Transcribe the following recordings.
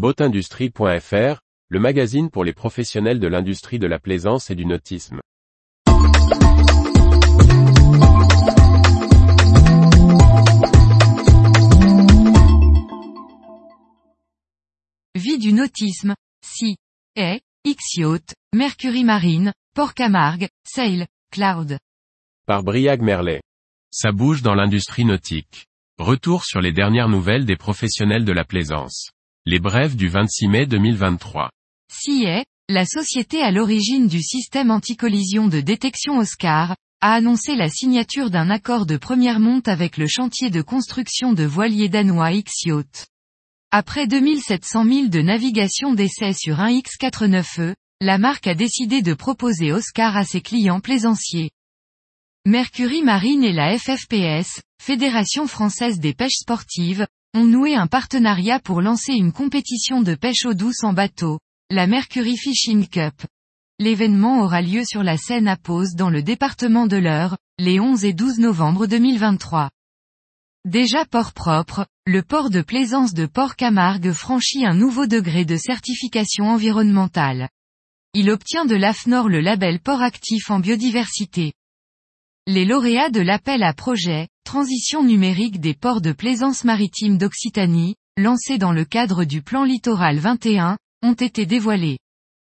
Boatindustrie.fr, le magazine pour les professionnels de l'industrie de la plaisance et du nautisme. Vie du nautisme, si, est, X-Yacht, Mercury Marine, Port Camargue, Sail, Cloud. Par Briag Merlet. Ça bouge dans l'industrie nautique. Retour sur les dernières nouvelles des professionnels de la plaisance. Les brèves du 26 mai 2023. est, la société à l'origine du système anticollision de détection Oscar, a annoncé la signature d'un accord de première monte avec le chantier de construction de voiliers danois X-Yacht. Après 2700 milles de navigation d'essai sur un X49E, la marque a décidé de proposer Oscar à ses clients plaisanciers. Mercury Marine et la FFPS, Fédération française des pêches sportives, ont noué un partenariat pour lancer une compétition de pêche eau douce en bateau, la Mercury Fishing Cup. L'événement aura lieu sur la Seine à Pose dans le département de l'Eure, les 11 et 12 novembre 2023. Déjà port propre, le port de plaisance de Port-Camargue franchit un nouveau degré de certification environnementale. Il obtient de l'AFNOR le label port actif en biodiversité. Les lauréats de l'appel à projet, Transition numérique des ports de plaisance maritime d'Occitanie, lancé dans le cadre du plan littoral 21, ont été dévoilés.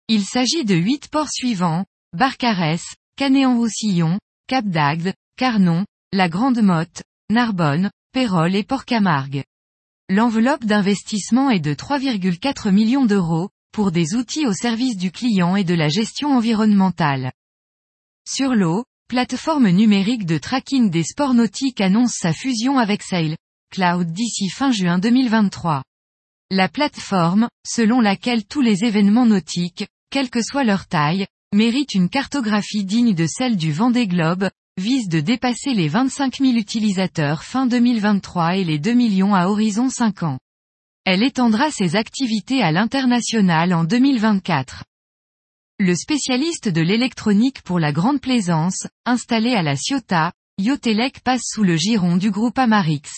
Il s'agit de huit ports suivants, Barcarès, Canet-en-Roussillon, Cap d'Agde, Carnon, La Grande Motte, Narbonne, Pérol et Port-Camargue. L'enveloppe d'investissement est de 3,4 millions d'euros, pour des outils au service du client et de la gestion environnementale. Sur l'eau, plateforme numérique de tracking des sports nautiques annonce sa fusion avec Sail Cloud d'ici fin juin 2023. La plateforme, selon laquelle tous les événements nautiques, quelle que soit leur taille, méritent une cartographie digne de celle du Vendée Globe, vise de dépasser les 25 000 utilisateurs fin 2023 et les 2 millions à horizon 5 ans. Elle étendra ses activités à l'international en 2024. Le spécialiste de l'électronique pour la grande plaisance, installé à la Ciotat, Yotelec passe sous le giron du groupe Amarix.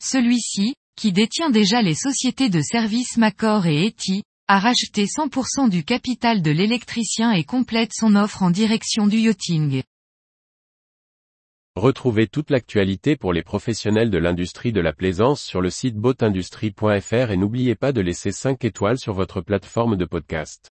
Celui-ci, qui détient déjà les sociétés de services Macor et Eti, a racheté 100% du capital de l'électricien et complète son offre en direction du yachting. Retrouvez toute l'actualité pour les professionnels de l'industrie de la plaisance sur le site boatindustrie.fr et n'oubliez pas de laisser 5 étoiles sur votre plateforme de podcast.